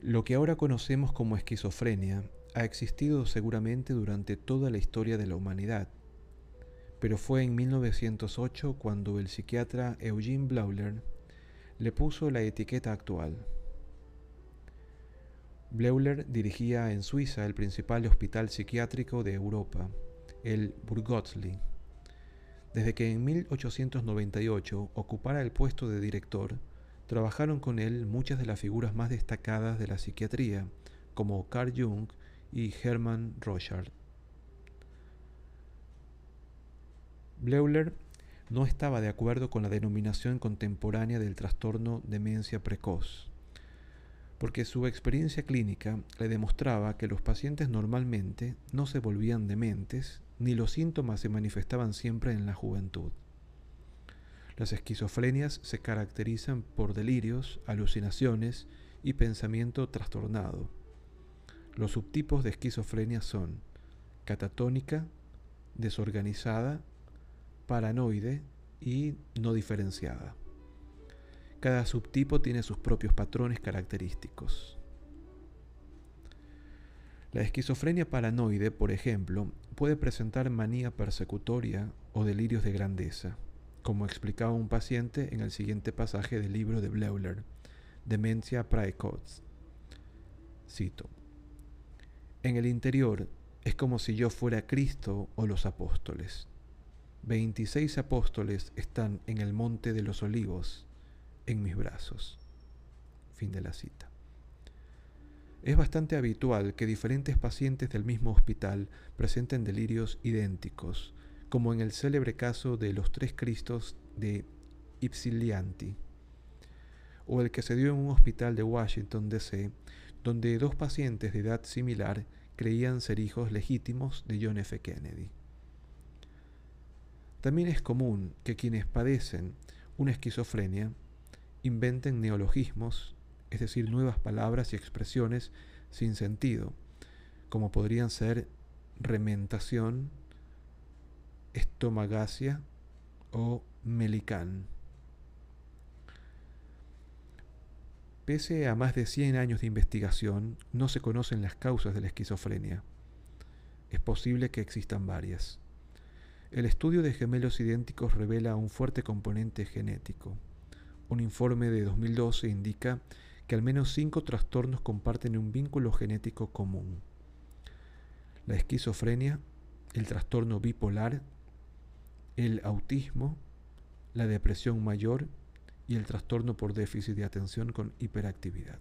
Lo que ahora conocemos como esquizofrenia ha existido seguramente durante toda la historia de la humanidad, pero fue en 1908 cuando el psiquiatra Eugene Bleuler le puso la etiqueta actual. Bleuler dirigía en Suiza el principal hospital psiquiátrico de Europa, el Burgotzli. Desde que en 1898 ocupara el puesto de director, trabajaron con él muchas de las figuras más destacadas de la psiquiatría, como Carl Jung y Hermann Rochard. Bleuler no estaba de acuerdo con la denominación contemporánea del trastorno demencia precoz, porque su experiencia clínica le demostraba que los pacientes normalmente no se volvían dementes ni los síntomas se manifestaban siempre en la juventud. Las esquizofrenias se caracterizan por delirios, alucinaciones y pensamiento trastornado. Los subtipos de esquizofrenia son catatónica, desorganizada, paranoide y no diferenciada. Cada subtipo tiene sus propios patrones característicos. La esquizofrenia paranoide, por ejemplo, puede presentar manía persecutoria o delirios de grandeza como explicaba un paciente en el siguiente pasaje del libro de Bleuler, Demencia Praecox. Cito. En el interior es como si yo fuera Cristo o los apóstoles. Veintiséis apóstoles están en el monte de los olivos, en mis brazos. Fin de la cita. Es bastante habitual que diferentes pacientes del mismo hospital presenten delirios idénticos, como en el célebre caso de los tres Cristos de Ypsilanti, o el que se dio en un hospital de Washington, D.C., donde dos pacientes de edad similar creían ser hijos legítimos de John F. Kennedy. También es común que quienes padecen una esquizofrenia inventen neologismos, es decir, nuevas palabras y expresiones sin sentido, como podrían ser rementación, estomagacia o melicán. Pese a más de 100 años de investigación, no se conocen las causas de la esquizofrenia. Es posible que existan varias. El estudio de gemelos idénticos revela un fuerte componente genético. Un informe de 2012 indica que al menos cinco trastornos comparten un vínculo genético común. La esquizofrenia, el trastorno bipolar el autismo, la depresión mayor y el trastorno por déficit de atención con hiperactividad.